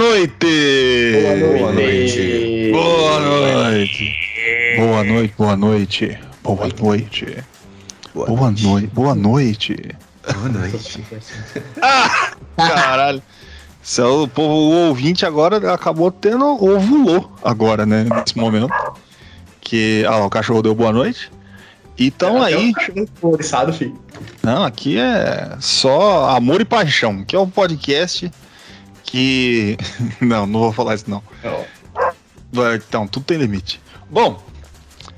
Noite! Boa noite. Boa noite! Boa noite, boa noite. Boa noite. Boa noite. Boa noite. Boa noite. Ah! Caralho. É o povo, o ouvinte agora acabou tendo ovulou agora, né? Nesse momento. Que. Ah, lá, o cachorro deu boa noite. Então aí. Oriçado, filho. Não, aqui é só amor e paixão, que é um podcast que. Não, não vou falar isso não. Vai, Então, tudo tem limite. Bom,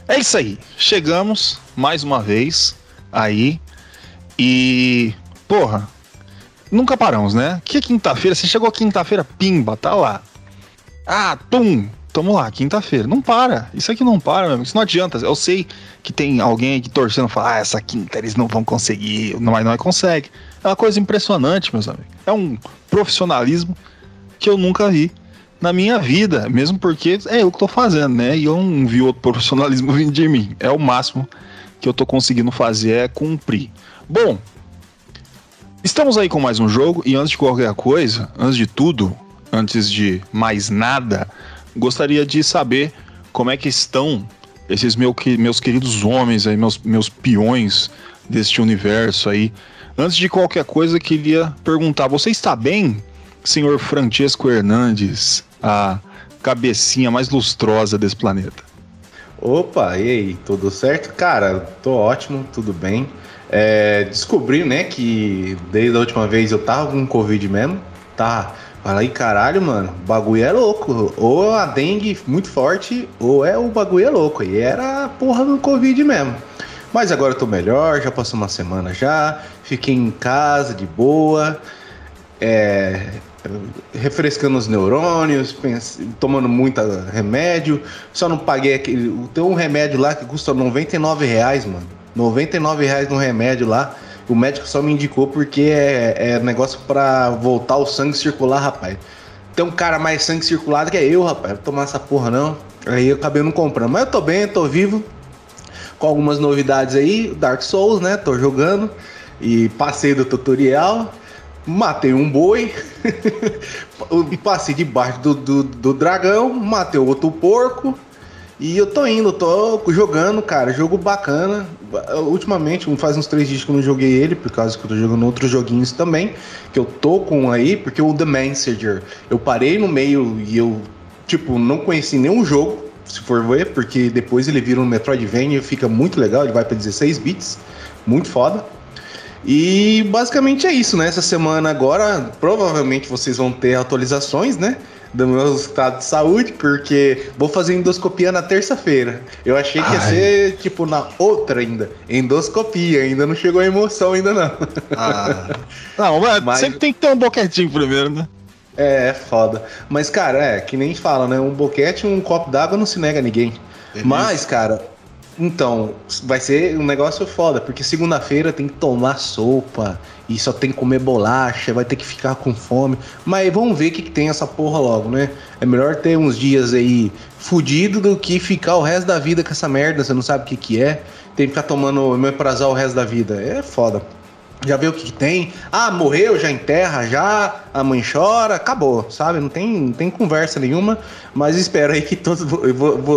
é isso aí. Chegamos mais uma vez aí. E. Porra, nunca paramos, né? Que é quinta-feira? Você chegou quinta-feira, pimba, tá lá. Ah, tum! Tamo lá, quinta-feira. Não para. Isso aqui não para, meu amigo. Isso não adianta. Eu sei que tem alguém aqui torcendo falar, ah, essa quinta eles não vão conseguir. Mas não consegue. É uma coisa impressionante, meus amigos. É um profissionalismo que eu nunca vi na minha vida, mesmo porque é eu que tô fazendo, né? E eu não vi outro profissionalismo vindo de mim. É o máximo que eu tô conseguindo fazer é cumprir. Bom, estamos aí com mais um jogo e antes de qualquer coisa, antes de tudo, antes de mais nada, gostaria de saber como é que estão esses meu, meus queridos homens aí, meus, meus peões deste universo aí. Antes de qualquer coisa, queria perguntar: você está bem, senhor Francesco Hernandes, a cabecinha mais lustrosa desse planeta? Opa, e aí, tudo certo? Cara, tô ótimo, tudo bem. É, descobri, né, que desde a última vez eu tava com Covid mesmo. Tá. Falei, caralho, mano, o bagulho é louco. Ou a dengue muito forte, ou é o bagulho é louco. E era a porra do Covid mesmo. Mas agora eu tô melhor, já passou uma semana já. Fiquei em casa de boa. É, refrescando os neurônios, pens- tomando muito remédio. Só não paguei aquele. Tem um remédio lá que custa 99 reais, mano. 99 reais no remédio lá. O médico só me indicou porque é, é negócio pra voltar o sangue circular, rapaz. Tem um cara mais sangue circulado que é eu, rapaz. Vou tomar essa porra não. Aí eu acabei não comprando. Mas eu tô bem, tô vivo. Com algumas novidades aí. Dark Souls, né? Tô jogando. E passei do tutorial. Matei um boi. Passei debaixo do, do, do dragão. Matei outro porco. E eu tô indo, tô jogando, cara. Jogo bacana. Ultimamente, faz uns três dias que eu não joguei ele, por causa que eu tô jogando outros joguinhos também. Que eu tô com aí, porque o The Messenger, eu parei no meio e eu, tipo, não conheci nenhum jogo, se for ver, porque depois ele vira um Metroidvania fica muito legal. Ele vai pra 16 bits, muito foda. E basicamente é isso, né? Essa semana agora, provavelmente vocês vão ter atualizações, né? Do meu estado de saúde, porque vou fazer endoscopia na terça-feira. Eu achei que ia Ai. ser, tipo, na outra ainda. Endoscopia, ainda não chegou a emoção ainda não. Ah. Não, mas, Mas- sempre tem que ter um boquetinho primeiro, né? É, é foda. Mas, cara, é, que nem fala, né? Um boquete, um copo d'água não se nega a ninguém. Beleza. Mas, cara, então, vai ser um negócio foda, porque segunda-feira tem que tomar sopa e só tem que comer bolacha, vai ter que ficar com fome. Mas vamos ver o que, que tem essa porra logo, né? É melhor ter uns dias aí fudido do que ficar o resto da vida com essa merda, você não sabe o que, que é. Tem que ficar tomando meprazol o resto da vida. É foda. Já vê o que, que tem. Ah, morreu, já enterra, já. A mãe chora, acabou, sabe? Não tem, não tem conversa nenhuma. Mas espero aí que todos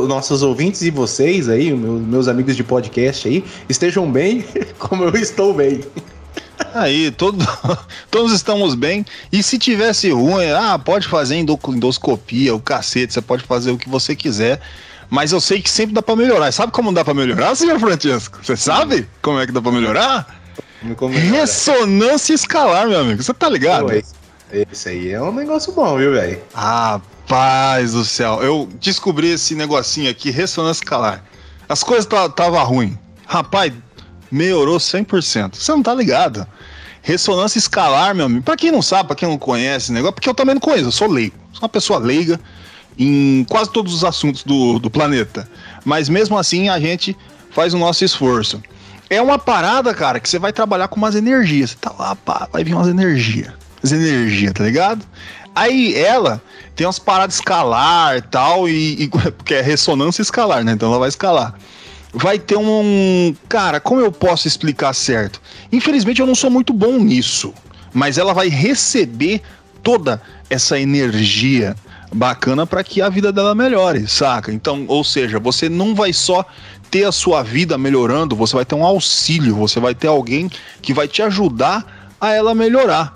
nossos ouvintes e vocês aí, meu- meus amigos de podcast aí, estejam bem como eu estou bem. Aí, todo, todos estamos bem. E se tivesse ruim, ah, pode fazer endo- endoscopia, o cacete, você pode fazer o que você quiser. Mas eu sei que sempre dá pra melhorar. Sabe como dá pra melhorar, senhor Francesco? Você sabe como é que dá pra melhorar? Ressonância escalar, meu amigo. Você tá ligado? Pô, esse, aí é um negócio bom, viu, velho? Rapaz do céu, eu descobri esse negocinho aqui, ressonância escalar. As coisas estavam ruim. Rapaz, melhorou 100%. Você não tá ligado? Ressonância escalar, meu amigo. Pra quem não sabe, pra quem não conhece o negócio, porque eu também não conheço, eu sou leigo. Sou uma pessoa leiga em quase todos os assuntos do, do planeta. Mas mesmo assim, a gente faz o nosso esforço. É uma parada, cara, que você vai trabalhar com umas energias. Você tá lá, pá, vai vir umas energias. As energias, tá ligado? Aí ela tem umas paradas escalar tal, e, e porque é ressonância escalar, né? Então ela vai escalar vai ter um. Cara, como eu posso explicar certo? Infelizmente eu não sou muito bom nisso, mas ela vai receber toda essa energia bacana para que a vida dela melhore, saca? Então, ou seja, você não vai só ter a sua vida melhorando, você vai ter um auxílio, você vai ter alguém que vai te ajudar a ela melhorar.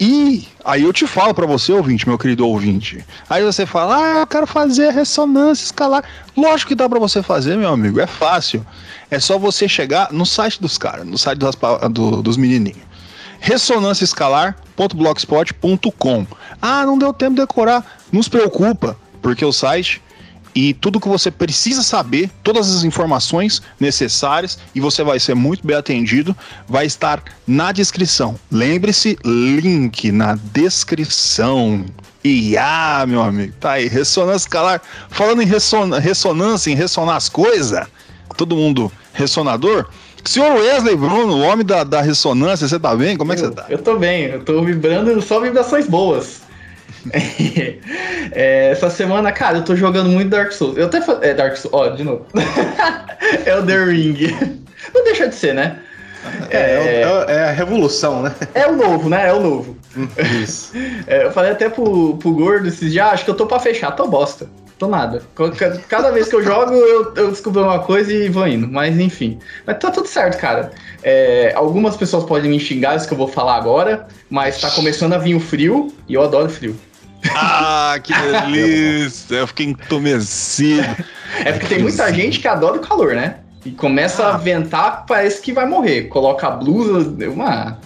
E aí eu te falo para você, ouvinte, meu querido ouvinte. Aí você fala, ah, eu quero fazer ressonância escalar. Lógico que dá para você fazer, meu amigo, é fácil. É só você chegar no site dos caras, no site dos, do, dos menininhos. ressonânciaescalar.blogspot.com Ah, não deu tempo de decorar. Não se preocupa, porque o site e tudo que você precisa saber, todas as informações necessárias e você vai ser muito bem atendido, vai estar na descrição. Lembre-se, link na descrição. E ah, meu amigo, tá aí, ressonância escalar. Falando em resson ressonância, em ressonar as coisas, todo mundo ressonador. Senhor Wesley Bruno, o homem da, da ressonância, você tá bem? Como é que você tá? Eu tô bem, eu tô vibrando só vibrações boas. é, essa semana, cara, eu tô jogando muito Dark Souls. Eu até falei. É Dark Souls, ó, de novo. é The Ring. Não deixa de ser, né? É, é, é, é, a revolução, né? É o novo, né? É o novo. Isso. É, eu falei até pro, pro Gordo esses dias, ah, acho que eu tô pra fechar, tô bosta. Tô nada. Cada vez que eu jogo, eu, eu descubro uma coisa e vou indo. Mas enfim. Mas tá tudo certo, cara. É, algumas pessoas podem me xingar isso que eu vou falar agora, mas tá começando a vir o frio e eu adoro frio. Ah, que delícia! Eu fiquei entumecido. É porque tem muita gente que adora o calor, né? E começa ah. a ventar, parece que vai morrer. Coloca a blusa, uma.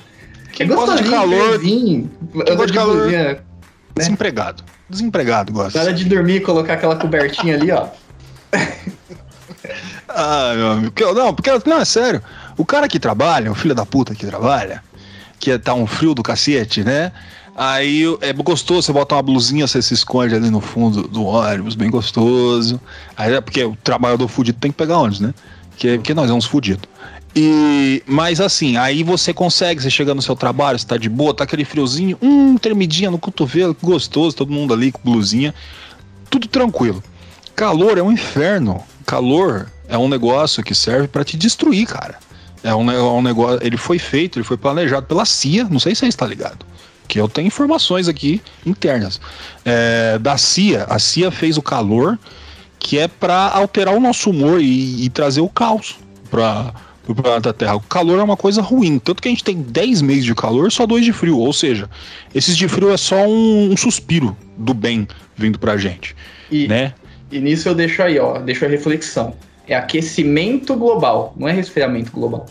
Quem é gosta de calor. Quem gosta de calor. Né? Desempregado. Desempregado gosta. Na hora de dormir, colocar aquela cobertinha ali, ó. ah, meu amigo. Não, porque. Não, é sério. O cara que trabalha, o filho da puta que trabalha, que tá um frio do cacete, né? Aí é gostoso, você bota uma blusinha, você se esconde ali no fundo do ônibus, bem gostoso. Aí é porque o trabalhador fudido tem que pegar ônibus, né? Que, porque nós somos fudidos. E, mas assim, aí você consegue, você chega no seu trabalho, você tá de boa, tá aquele friozinho, hum, tremidinha no cotovelo, gostoso, todo mundo ali com blusinha, tudo tranquilo. Calor é um inferno. Calor é um negócio que serve para te destruir, cara. É um, é um negócio, ele foi feito, ele foi planejado pela CIA, não sei se você está ligado que eu tenho informações aqui internas é, da CIA. A CIA fez o calor que é para alterar o nosso humor e, e trazer o caos para o planeta Terra. O calor é uma coisa ruim, tanto que a gente tem 10 meses de calor, só dois de frio. Ou seja, esses de frio é só um, um suspiro do bem vindo pra gente. E, né? e nisso eu deixo aí, ó, deixo a reflexão. É aquecimento global, não é resfriamento global.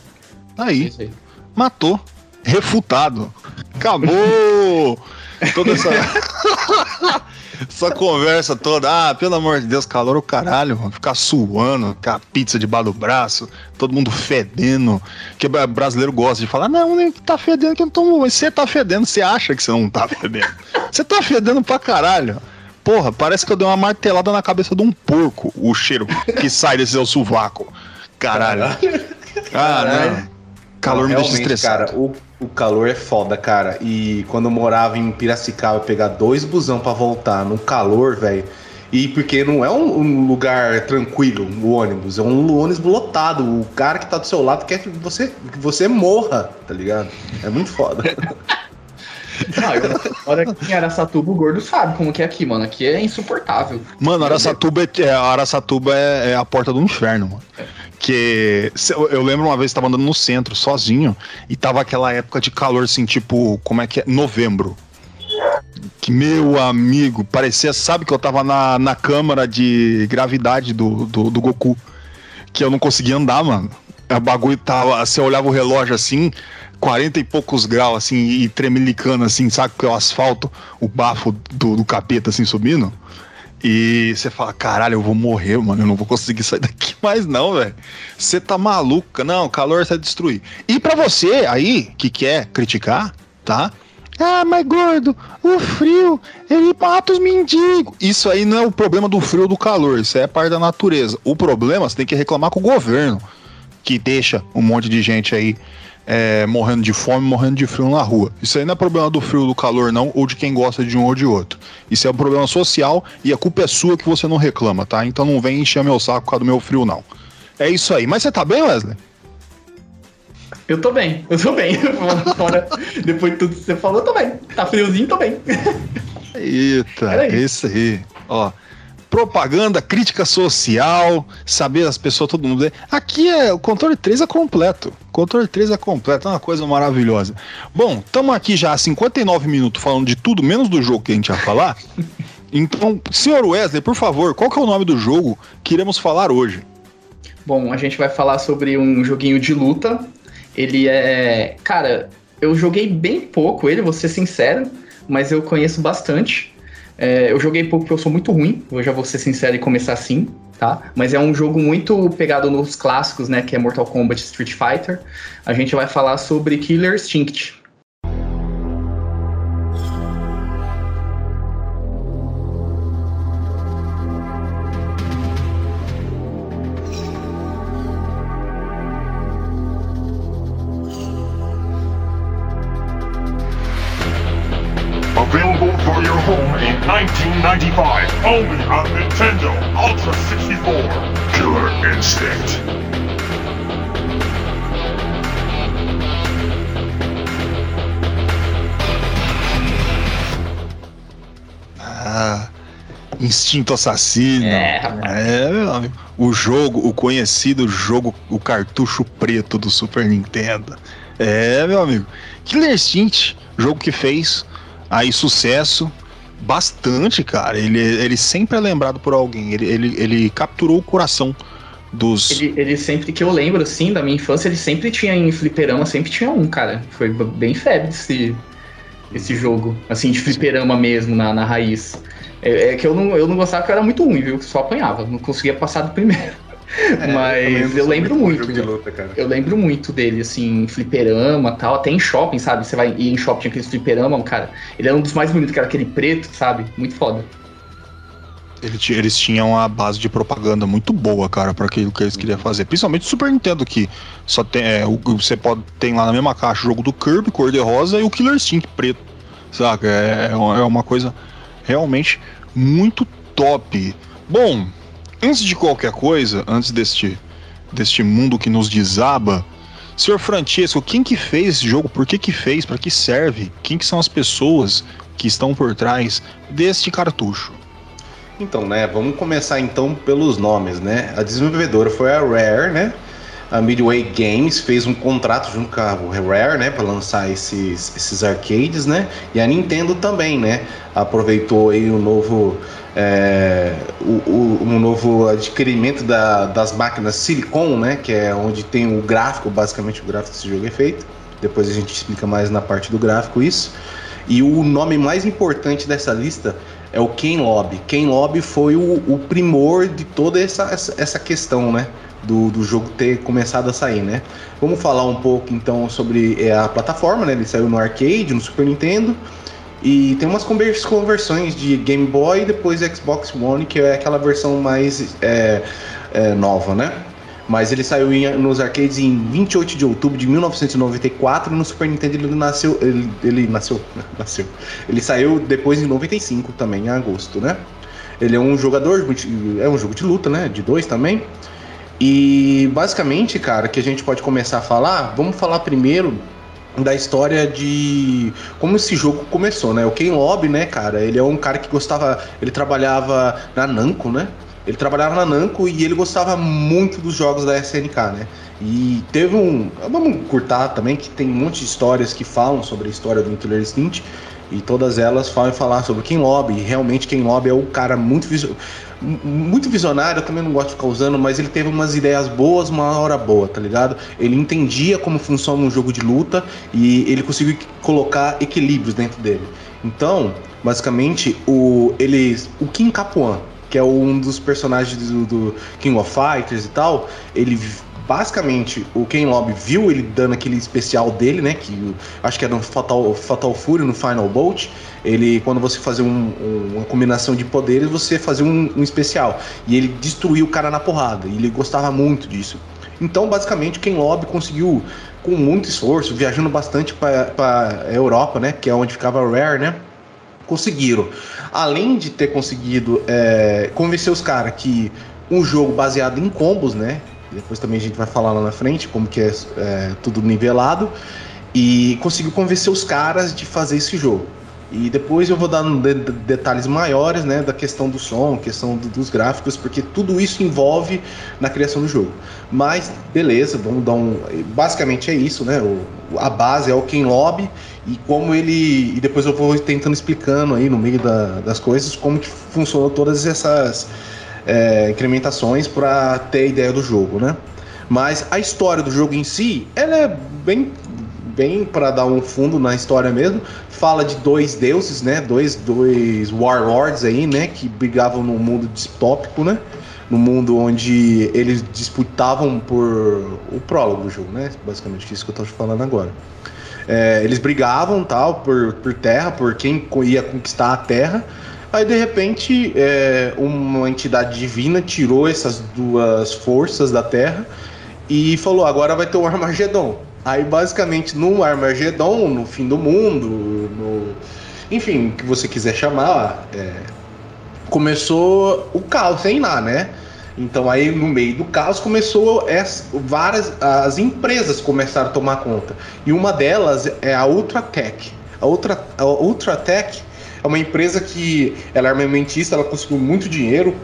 Aí, é aí. matou refutado. Acabou! Toda essa. essa conversa toda. Ah, pelo amor de Deus, calor o caralho, mano. Ficar suando, com a pizza debaixo do braço, todo mundo fedendo. Que brasileiro gosta de falar, não, nem tá fedendo que eu não tô. Você tá fedendo, você acha que você não tá fedendo. Você tá fedendo pra caralho. Porra, parece que eu dei uma martelada na cabeça de um porco, o cheiro que sai desse seu sovaco. Caralho. Caralho. Calor me deixa estressado. Cara, o o calor é foda, cara. E quando eu morava em Piracicaba, pegar dois busão para voltar no calor, velho. E porque não é um, um, lugar tranquilo o ônibus, é um ônibus lotado. O cara que tá do seu lado quer que você, que você morra, tá ligado? É muito foda. Não, eu moro aqui em Araçatuba, o gordo sabe como que é aqui, mano. Aqui é insuportável. Mano, Araçatuba é, Araçatuba é, é a porta do inferno, mano. É. Que eu lembro uma vez que tava andando no centro sozinho e tava aquela época de calor assim, tipo, como é que é? Novembro. Que meu amigo, parecia, sabe que eu tava na, na câmara de gravidade do, do, do Goku. Que eu não conseguia andar, mano. O bagulho tava. Você olhava o relógio assim, 40 e poucos graus, assim, e tremelicando, assim, sabe? Que é o asfalto, o bafo do, do capeta, assim, subindo. E você fala, caralho, eu vou morrer, mano. Eu não vou conseguir sair daqui mais, não, velho. Você tá maluca. Não, calor vai destruir. E para você aí que quer criticar, tá? Ah, mas gordo, o frio, ele mata os mendigos. Isso aí não é o problema do frio ou do calor, isso é parte da natureza. O problema você tem que reclamar com o governo, que deixa um monte de gente aí é, morrendo de fome, morrendo de frio na rua. Isso aí não é problema do frio do calor, não, ou de quem gosta de um ou de outro. Isso é um problema social e a culpa é sua que você não reclama, tá? Então não vem encher meu saco por causa do meu frio, não. É isso aí. Mas você tá bem, Wesley? Eu tô bem, eu tô bem. Fora, depois de tudo que você falou, eu tô bem. Tá friozinho, tô bem. Eita, isso aí. Ó, propaganda, crítica social, saber as pessoas, todo mundo. Aqui é o controle 3 é completo. Controle 3 é completo, é uma coisa maravilhosa. Bom, estamos aqui já há 59 minutos falando de tudo, menos do jogo que a gente ia falar. Então, senhor Wesley, por favor, qual que é o nome do jogo que iremos falar hoje? Bom, a gente vai falar sobre um joguinho de luta. Ele é. Cara, eu joguei bem pouco ele, vou ser sincero, mas eu conheço bastante. É, eu joguei pouco porque eu sou muito ruim, eu já vou ser sincero e começar assim, tá? Mas é um jogo muito pegado nos clássicos, né? Que é Mortal Kombat Street Fighter. A gente vai falar sobre Killer Instinct. Only on Nintendo Ultra 64. Killer Instinct. Ah, Instinto Assassino. É. É, meu amigo. O jogo, o conhecido jogo, o cartucho preto do Super Nintendo. É, meu amigo. Killer Instinct, jogo que fez aí sucesso bastante, cara. Ele, ele sempre é lembrado por alguém. Ele, ele, ele capturou o coração dos. Ele, ele sempre que eu lembro, assim, da minha infância, ele sempre tinha em fliperama, sempre tinha um, cara. Foi bem febre esse, esse jogo. Assim, de fliperama mesmo, na, na raiz. É, é que eu não, eu não gostava eu era muito ruim, viu? Só apanhava, não conseguia passar do primeiro. Mas eu, lembro muito. Jogo de luta, cara. Eu lembro muito dele, assim, em fliperama e tal, até em shopping, sabe? Você vai ir em shopping, tinha aqueles fliperama, cara. Ele era um dos mais bonitos, que era aquele preto, sabe? Muito foda. Eles tinham uma base de propaganda muito boa, cara, para aquilo que eles queriam fazer. Principalmente o Super Nintendo, que só tem. é, o- você pode tem lá na mesma caixa o jogo do Kirby, cor de rosa, e o Killer Instinct preto. Saca? É, é é uma coisa realmente muito top. Bom, antes de qualquer coisa, antes deste, deste mundo que nos desaba, senhor Francesco, quem que fez esse jogo? Por que que fez? Para que serve? Quem que são as pessoas que estão por trás deste cartucho? Então, né, vamos começar então pelos nomes, né? A desenvolvedora foi a Rare, né? A Midway Games fez um contrato junto com a Rare, né, para lançar esses, esses arcades, né? E a Nintendo também, né? Aproveitou aí o novo é, o, o- novo adquirimento da- das máquinas Silicon, né? Que é onde tem o gráfico, basicamente o gráfico desse jogo é feito. Depois a gente explica mais na parte do gráfico isso. E o nome mais importante dessa lista é o Ken Lobby. Ken Lobby foi o, o primor de toda essa, essa, essa questão, né? Do, do jogo ter começado a sair, né? Vamos falar um pouco então sobre é, a plataforma, né? Ele saiu no arcade, no Super Nintendo. E tem umas conver- conversões de Game Boy e depois Xbox One, que é aquela versão mais é, é, nova, né? Mas ele saiu em- nos arcades em 28 de outubro de 1994 e no Super Nintendo ele nasceu. Ele, ele nasceu. Nasceu. Ele saiu depois em 95 também, em agosto, né? Ele é um jogador, é um jogo de luta, né? De dois também. E basicamente, cara, que a gente pode começar a falar, vamos falar primeiro da história de como esse jogo começou, né? O Ken Lobby, né, cara, ele é um cara que gostava, ele trabalhava na Namco, né? Ele trabalhava na Namco e ele gostava muito dos jogos da SNK, né? E teve um, vamos curtar também que tem um monte de histórias que falam sobre a história do Killer Instinct e todas elas falam falar sobre Ken Lobby. Realmente Ken Lobby é um cara muito visu- m- muito visionário, eu também não gosto de ficar usando, mas ele teve umas ideias boas, uma hora boa, tá ligado? Ele entendia como funciona um jogo de luta e ele conseguiu colocar equilíbrios dentro dele. Então, basicamente, o ele o Kim Capuan, que é um dos personagens do, do King of Fighters e tal, ele basicamente o Ken Lobby viu ele dando aquele especial dele, né? Que acho que era no Fatal, Fatal Fury, no Final Bolt. Ele, quando você fazia um, um, uma combinação de poderes, você fazia um, um, especial. E ele destruiu o cara na porrada. E ele gostava muito disso. Então, basicamente, Ken Lobby conseguiu, com muito esforço, viajando bastante para a Europa, né? Que é onde ficava a Rare, né? Conseguiram. Além de ter conseguido é, convencer os caras que um jogo baseado em combos, né? Depois também a gente vai falar lá na frente como que é, é tudo nivelado, e conseguiu convencer os caras de fazer esse jogo. E depois eu vou dar de, de, detalhes maiores, né, da questão do som, questão do, dos gráficos, porque tudo isso envolve na criação do jogo. Mas beleza, vamos dar um, basicamente é isso, né? O, a base é o Ken Lobby e como ele e depois eu vou tentando explicando aí no meio da, das coisas como que funcionam todas essas é, incrementações para ter ideia do jogo, né? Mas a história do jogo em si, ela é bem, bem para dar um fundo na história mesmo. Fala de dois deuses, né? Dois, dois warlords aí, né? Que brigavam no mundo distópico, né? No mundo onde eles disputavam por o prólogo do jogo, né? Basicamente isso que eu tô te falando agora. É, eles brigavam tal por, por terra, por quem ia conquistar a terra. Aí de repente é, uma entidade divina tirou essas duas forças da Terra e falou: agora vai ter um Armagedon. Aí basicamente no Armagedon, no fim do mundo, no, enfim, o que você quiser chamar, é, começou o caos sem lá, né? Então aí no meio do caos começou as, várias as empresas começaram a tomar conta e uma delas é a Ultratech. A Ultra a Ultratech é uma empresa que ela é armamentista, ela conseguiu muito dinheiro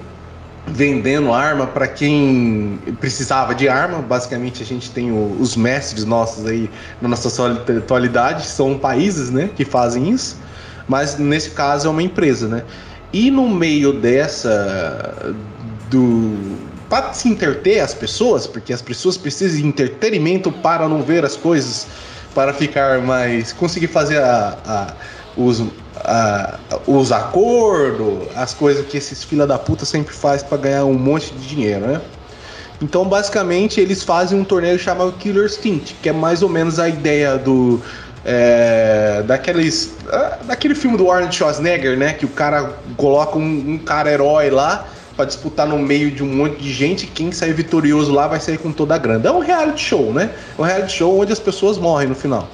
vendendo arma para quem precisava de arma. Basicamente, a gente tem o, os mestres nossos aí na nossa atualidade, são países né, que fazem isso, mas nesse caso é uma empresa. Né? E no meio dessa. do para se interter as pessoas, porque as pessoas precisam de entretenimento para não ver as coisas, para ficar mais. conseguir fazer a, a os, os acordos, as coisas que esses fila da puta sempre faz para ganhar um monte de dinheiro, né? Então, basicamente, eles fazem um torneio chamado Killer Instinct, que é mais ou menos a ideia do é, daqueles daquele filme do Arnold Schwarzenegger, né? Que o cara coloca um, um cara herói lá para disputar no meio de um monte de gente. Quem sair vitorioso lá vai sair com toda a grana. É um reality show, né? É um reality show onde as pessoas morrem no final.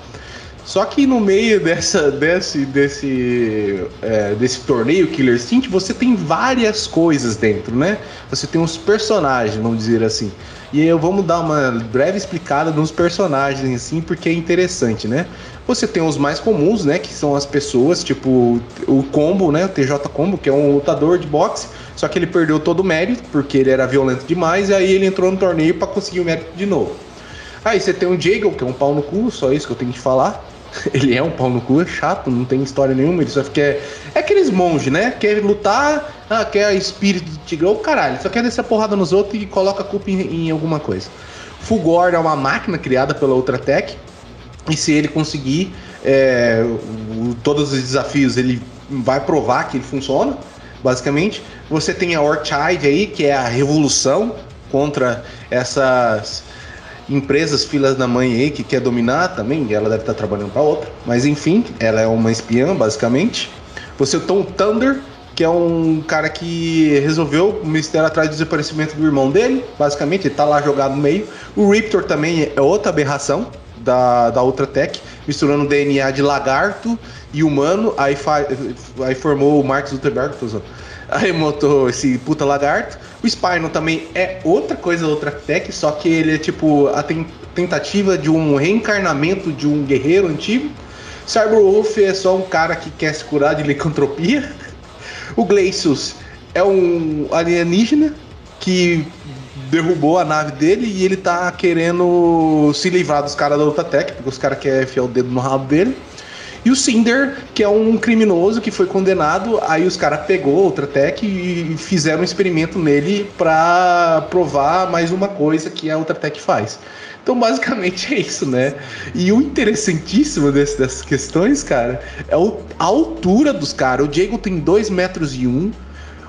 Só que no meio dessa, desse, desse, é, desse torneio Killer Instinct, você tem várias coisas dentro, né? Você tem uns personagens, vamos dizer assim. E eu vamos dar uma breve explicada nos personagens, assim, porque é interessante, né? Você tem os mais comuns, né? Que são as pessoas, tipo o Combo, né? O TJ Combo, que é um lutador de boxe. Só que ele perdeu todo o mérito, porque ele era violento demais, e aí ele entrou no torneio para conseguir o mérito de novo. Aí você tem o Jago, que é um pau no cu, só isso que eu tenho que falar. ele é um pau no cu, é chato, não tem história nenhuma, ele só quer. É aqueles monges, né? Quer lutar, ah, quer espírito do tigrão, caralho, só quer descer a porrada nos outros e coloca a culpa em, em alguma coisa. Fulgor é uma máquina criada pela Ultratech, e se ele conseguir é, todos os desafios, ele vai provar que ele funciona, basicamente. Você tem a Orchid aí, que é a revolução contra essas empresas filas da mãe aí que quer dominar também, ela deve estar trabalhando para outra, mas enfim, ela é uma espiã basicamente. Você tem o Thunder, que é um cara que resolveu o mistério atrás do desaparecimento do irmão dele, basicamente, ele tá lá jogado no meio. O Riptor também é outra aberração da, da outra tech, misturando DNA de lagarto e humano, aí, aí formou o Mark Zuckerberg, tô usando Aí montou esse puta lagarto. O Spino também é outra coisa, outra tech, só que ele é tipo a tentativa de um reencarnamento de um guerreiro antigo. Cyberwolf é só um cara que quer se curar de licantropia. O Glacius é um alienígena que derrubou a nave dele e ele tá querendo se livrar dos caras da outra tech, porque os caras querem enfiar o dedo no rabo dele. E o Cinder, que é um criminoso que foi condenado, aí os caras pegou outra tech e fizeram um experimento nele para provar mais uma coisa que a outra tech faz. Então, basicamente é isso, né? E o interessantíssimo desse, dessas questões, cara, é a altura dos caras. O Diego tem 2 metros e 1, um,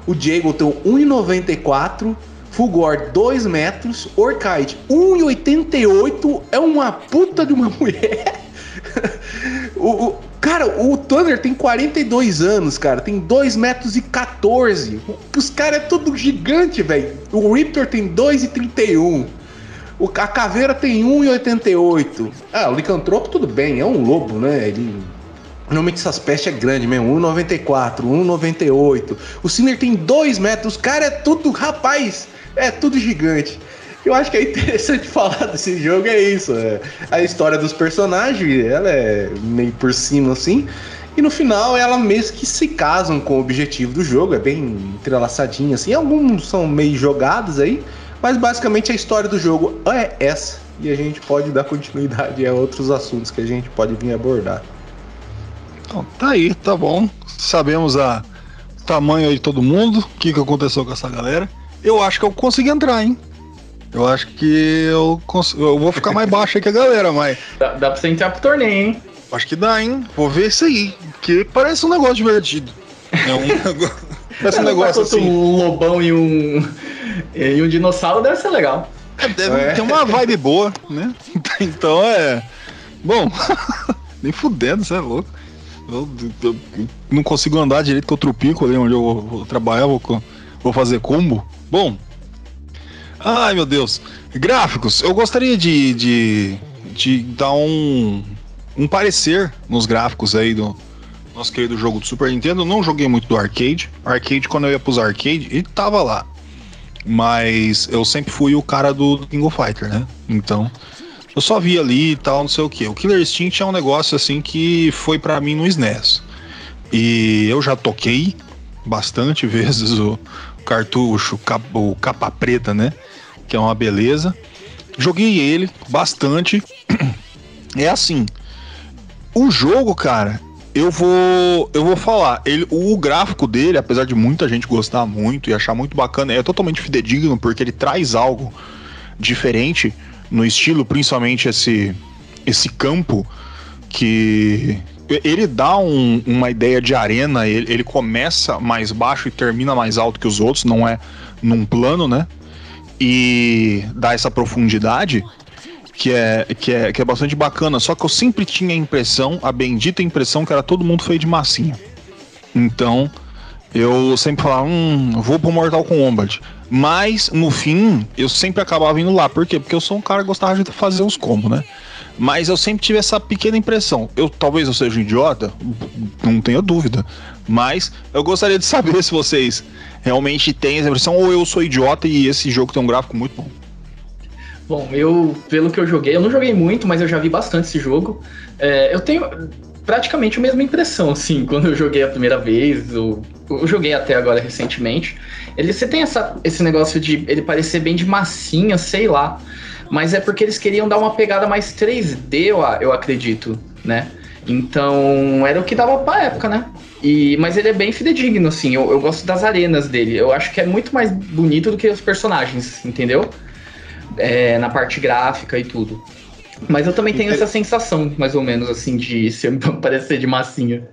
o Diego tem 1,94, Fulgor 2 metros, Orkide 1,88 é uma puta de uma mulher. O, o, cara, o Thunder tem 42 anos, cara, tem 2 metros e 14. Os caras é tudo gigante, velho. O Riptor tem 2,31. O, a caveira tem 1,88. Ah, o licantropo tudo bem, é um lobo, né? Ele Normalmente essas pestes é grande mesmo, 1,94, 1,98. O Sinner tem 2 metros, os cara é tudo, rapaz, é tudo gigante. Eu acho que é interessante falar desse jogo, é isso. É a história dos personagens, ela é meio por cima assim. E no final, ela mesmo que se casam com o objetivo do jogo, é bem entrelaçadinho assim. Alguns são meio jogados aí, mas basicamente a história do jogo é essa. E a gente pode dar continuidade a outros assuntos que a gente pode vir abordar. Então, tá aí, tá bom. Sabemos a tamanho aí de todo mundo, o que, que aconteceu com essa galera. Eu acho que eu consegui entrar, hein? Eu acho que eu, cons... eu vou ficar mais baixo aí que a galera, mas. Dá, dá pra você entrar pro torneio, hein? Acho que dá, hein? Vou ver isso aí. Que parece um negócio divertido. É um negócio. Parece um negócio assim. Um lobão e um. E um dinossauro deve ser legal. É, deve é. ter uma vibe boa, né? Então é. Bom, nem fudendo, você é louco. Eu, eu, eu, não consigo andar direito com o trupico ali onde eu vou, vou trabalhar, vou, vou fazer combo. Bom. Ai meu Deus. Gráficos, eu gostaria de, de, de dar um, um parecer nos gráficos aí do nosso querido jogo do Super Nintendo. Não joguei muito do arcade. Arcade, quando eu ia pros arcade, ele tava lá. Mas eu sempre fui o cara do King of Fighter, né? Então, eu só vi ali e tal, não sei o que. O Killer Instinct é um negócio assim que foi para mim no SNES. E eu já toquei bastante vezes o cartucho, o capa preta, né? Que é uma beleza. Joguei ele bastante. É assim. O jogo, cara, eu vou eu vou falar, ele, o gráfico dele, apesar de muita gente gostar muito e achar muito bacana, é totalmente fidedigno porque ele traz algo diferente no estilo, principalmente esse, esse campo que ele dá um, uma ideia de arena, ele, ele, começa mais baixo e termina mais alto que os outros, não é num plano, né? E dá essa profundidade que é, que é, que é bastante bacana. Só que eu sempre tinha a impressão, a bendita impressão, que era todo mundo feio de massinha. Então, eu sempre falava, hum, vou pro Mortal Kombat. Mas, no fim, eu sempre acabava indo lá. Por quê? Porque eu sou um cara que gostava de fazer os combos, né? Mas eu sempre tive essa pequena impressão. Eu talvez eu seja um idiota, não tenha dúvida. Mas eu gostaria de saber se vocês realmente têm essa impressão ou eu sou idiota e esse jogo tem um gráfico muito bom. Bom, eu, pelo que eu joguei, eu não joguei muito, mas eu já vi bastante esse jogo. É, eu tenho praticamente a mesma impressão, assim, quando eu joguei a primeira vez, eu, eu joguei até agora recentemente. Ele, você tem essa, esse negócio de ele parecer bem de massinha, sei lá. Mas é porque eles queriam dar uma pegada mais 3D, eu, eu acredito, né? Então, era o que dava pra época, né? E, mas ele é bem fidedigno, assim. Eu, eu gosto das arenas dele. Eu acho que é muito mais bonito do que os personagens, entendeu? É, na parte gráfica e tudo. Mas eu também tenho essa sensação, mais ou menos, assim, de ser, parecer de massinha.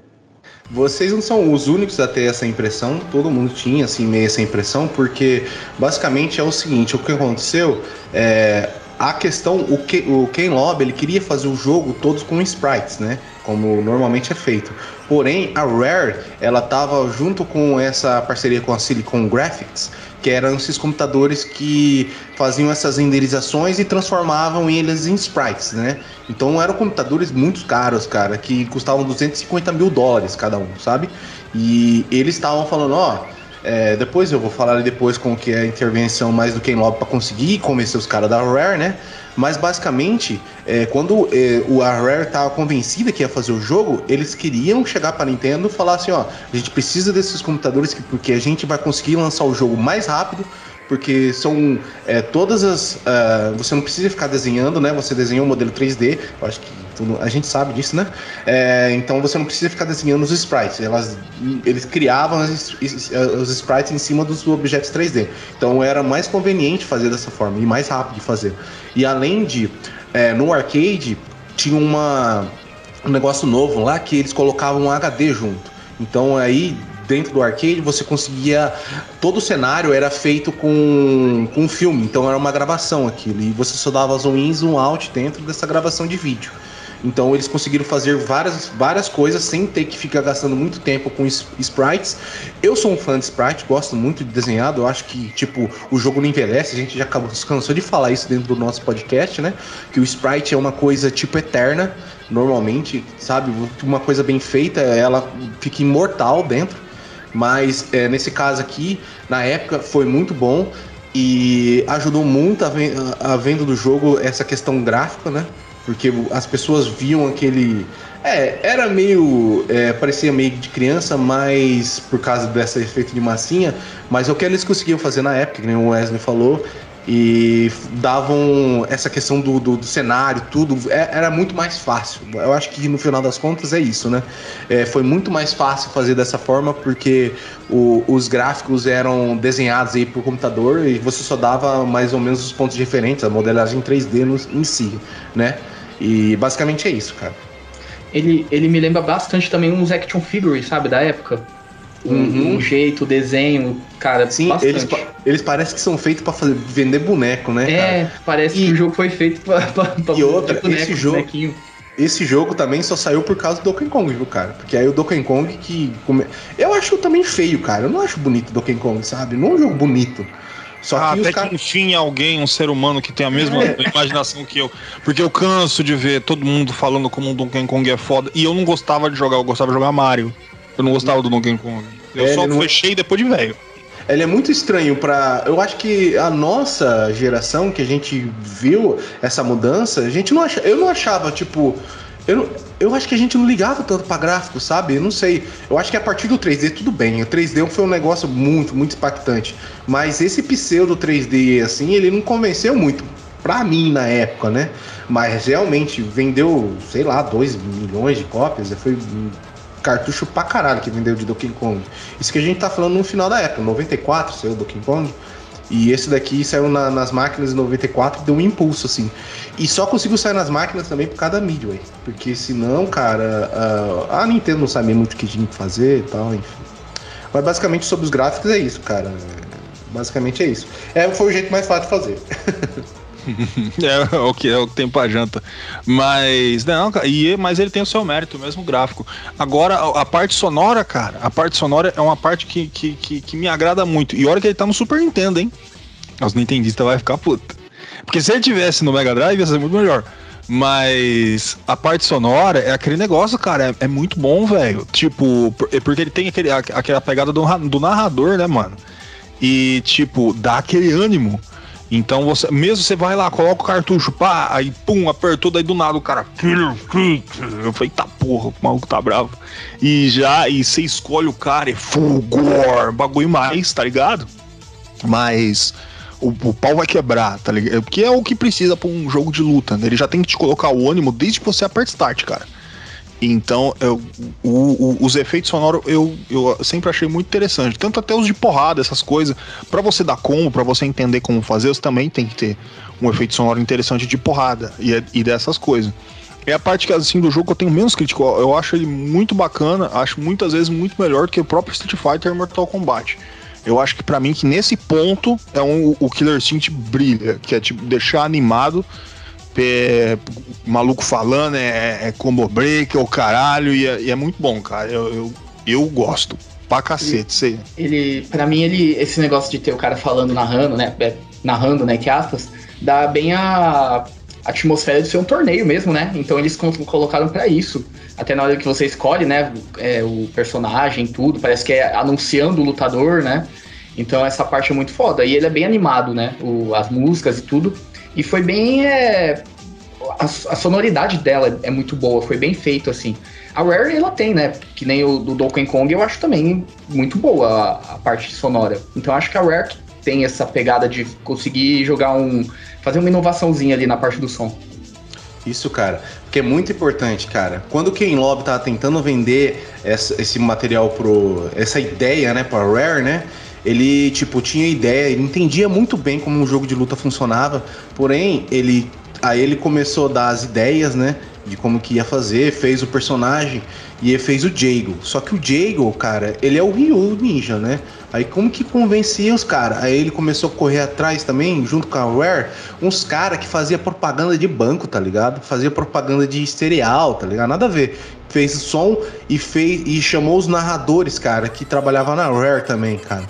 Vocês não são os únicos a ter essa impressão, todo mundo tinha assim meio essa impressão, porque basicamente é o seguinte, o que aconteceu é a questão, o, que, o Ken Lobb, ele queria fazer o jogo todos com sprites, né? Como normalmente é feito. Porém, a Rare, ela tava junto com essa parceria com a Silicon Graphics, que eram esses computadores que faziam essas renderizações e transformavam eles em sprites, né? Então eram computadores muito caros, cara, que custavam 250 mil dólares cada um, sabe? E eles estavam falando, ó, é, depois eu vou falar depois com que é a intervenção mais do Ken Lobby para conseguir convencer os caras da Rare, né? Mas basicamente, é, quando é, o Rare estava convencida que ia fazer o jogo, eles queriam chegar para Nintendo e falar assim: ó, a gente precisa desses computadores porque a gente vai conseguir lançar o jogo mais rápido, porque são é, todas as. Uh, você não precisa ficar desenhando, né? Você desenha um modelo 3D, eu acho que tudo, a gente sabe disso, né? É, então você não precisa ficar desenhando os sprites. Elas, eles criavam os, os sprites em cima dos objetos 3D. Então era mais conveniente fazer dessa forma e mais rápido de fazer. E além de, é, no arcade, tinha uma, um negócio novo lá que eles colocavam um HD junto. Então aí dentro do arcade você conseguia. Todo o cenário era feito com, com um filme, então era uma gravação aquilo. E você só dava zoom in, zoom out dentro dessa gravação de vídeo. Então eles conseguiram fazer várias, várias coisas sem ter que ficar gastando muito tempo com sprites. Eu sou um fã de sprite, gosto muito de desenhado. Eu acho que, tipo, o jogo não envelhece. A gente já cansou de falar isso dentro do nosso podcast, né? Que o sprite é uma coisa, tipo, eterna, normalmente, sabe? Uma coisa bem feita, ela fica imortal dentro. Mas é, nesse caso aqui, na época, foi muito bom e ajudou muito a venda do jogo essa questão gráfica, né? Porque as pessoas viam aquele. É, era meio. É, parecia meio de criança, mas por causa desse efeito de massinha. Mas é o que eles conseguiam fazer na época, que nem o Wesley falou, e davam essa questão do, do, do cenário, tudo, é, era muito mais fácil. Eu acho que no final das contas é isso, né? É, foi muito mais fácil fazer dessa forma porque o, os gráficos eram desenhados aí por computador e você só dava mais ou menos os pontos diferentes, a modelagem 3D no, em si, né? E basicamente é isso, cara. Ele, ele me lembra bastante também uns action figures, sabe, da época. Um, uhum. um jeito, desenho, cara, Sim, eles, eles parecem que são feitos para vender boneco, né, É, cara? parece e, que o jogo foi feito pra, pra, pra E outra, boneco, esse jogo... Bonequinho. Esse jogo também só saiu por causa do Donkey Kong, viu, cara? Porque aí o Donkey Kong que. Eu acho também feio, cara. Eu não acho bonito o Donkey Kong, sabe? Não é um jogo bonito. Só ah, que até cara... que enfim alguém, um ser humano que tem a mesma é. imaginação que eu. Porque eu canso de ver todo mundo falando como o Donkey Kong é foda. E eu não gostava de jogar, eu gostava de jogar Mario. Eu não gostava do Donkey Kong. Eu é, só não... fechei depois de velho. Ele é muito estranho para. Eu acho que a nossa geração que a gente viu essa mudança, a gente não acha. Eu não achava, tipo. Eu, eu acho que a gente não ligava tanto para gráfico, sabe? Eu não sei. Eu acho que a partir do 3D tudo bem. O 3D foi um negócio muito, muito impactante. Mas esse pseudo 3D, assim, ele não convenceu muito. Pra mim na época, né? Mas realmente vendeu, sei lá, 2 milhões de cópias. Foi cartucho pra caralho que vendeu de Donkey Kong. Isso que a gente tá falando no final da época. 94 saiu Donkey Kong. E esse daqui saiu na, nas máquinas em 94 deu um impulso, assim. E só conseguiu sair nas máquinas também por causa da Midway. Porque senão, cara, a, a Nintendo não sabia muito o que tinha que fazer e tal, enfim. Mas basicamente sobre os gráficos é isso, cara. Basicamente é isso. É, foi o jeito mais fácil de fazer. é, o que é o que tem pra janta. Mas, não, e, mas ele tem o seu mérito, o mesmo gráfico. Agora, a, a, parte sonora, cara, a parte sonora é uma parte que, que, que, que, me agrada muito. E olha que ele tá no Super Nintendo, hein? Os nintendistas vai ficar puta. Porque se ele tivesse no Mega Drive, ia ser muito melhor. Mas a parte sonora é aquele negócio, cara, é, é muito bom, velho. Tipo, é porque ele tem aquele, aquela pegada do, do narrador, né, mano? E, tipo, dá aquele ânimo. Então você, mesmo você vai lá, coloca o cartucho, pá, aí pum, apertou, daí do nada o cara, Eu falei, tá porra, o maluco tá bravo. E já, e você escolhe o cara, é fulgor, bagulho mais, tá ligado? Mas o, o, pau vai quebrar, tá ligado? Porque é o que precisa pra um jogo de luta, né? Ele já tem que te colocar o ânimo desde que você aperta start, cara. Então, eu, o, o, os efeitos sonoros eu, eu sempre achei muito interessante. Tanto até os de porrada, essas coisas. para você dar como, para você entender como fazer, você também tem que ter um efeito sonoro interessante de porrada e, e dessas coisas. É a parte que, assim, do jogo que eu tenho menos crítico. Eu acho ele muito bacana, acho muitas vezes muito melhor que o próprio Street Fighter e Mortal Kombat. Eu acho que para mim que nesse ponto é um, o Killer Instinct brilha, que é tipo deixar animado é, maluco falando, é, é combo break, é o caralho, e é, e é, muito bom, cara. Eu, eu, eu gosto. Pra cacete, sei. Ele, pra mim, ele, esse negócio de ter o cara falando, narrando, né? É, narrando, né? Que aspas, dá bem a atmosfera de ser um torneio mesmo, né? Então eles colocaram para isso. Até na hora que você escolhe, né? É, o personagem, tudo, parece que é anunciando o lutador, né? Então essa parte é muito foda. E ele é bem animado, né? O, as músicas e tudo. E foi bem. É, a, a, sonoridade dela é muito boa, foi bem feito assim. A Rare ela tem, né? Que nem o do Donkey Kong, eu acho também muito boa a, a parte sonora. Então acho que a Rare tem essa pegada de conseguir jogar um. fazer uma inovaçãozinha ali na parte do som. Isso, cara, porque é muito importante, cara. Quando o Ken Love tava tentando vender essa, esse material pro. essa ideia, né, pra Rare, né? Ele, tipo, tinha ideia, ele entendia muito bem como um jogo de luta funcionava, porém, ele aí ele começou a dar as ideias, né? De como que ia fazer, fez o personagem e fez o Jago. Só que o Jago, cara, ele é o Ryu Ninja, né? Aí como que convencia os caras? Aí ele começou a correr atrás também, junto com a Rare, uns caras que fazia propaganda de banco, tá ligado? Fazia propaganda de cereal, tá ligado? Nada a ver. Fez som e fez e chamou os narradores, cara, que trabalhava na Rare também, cara.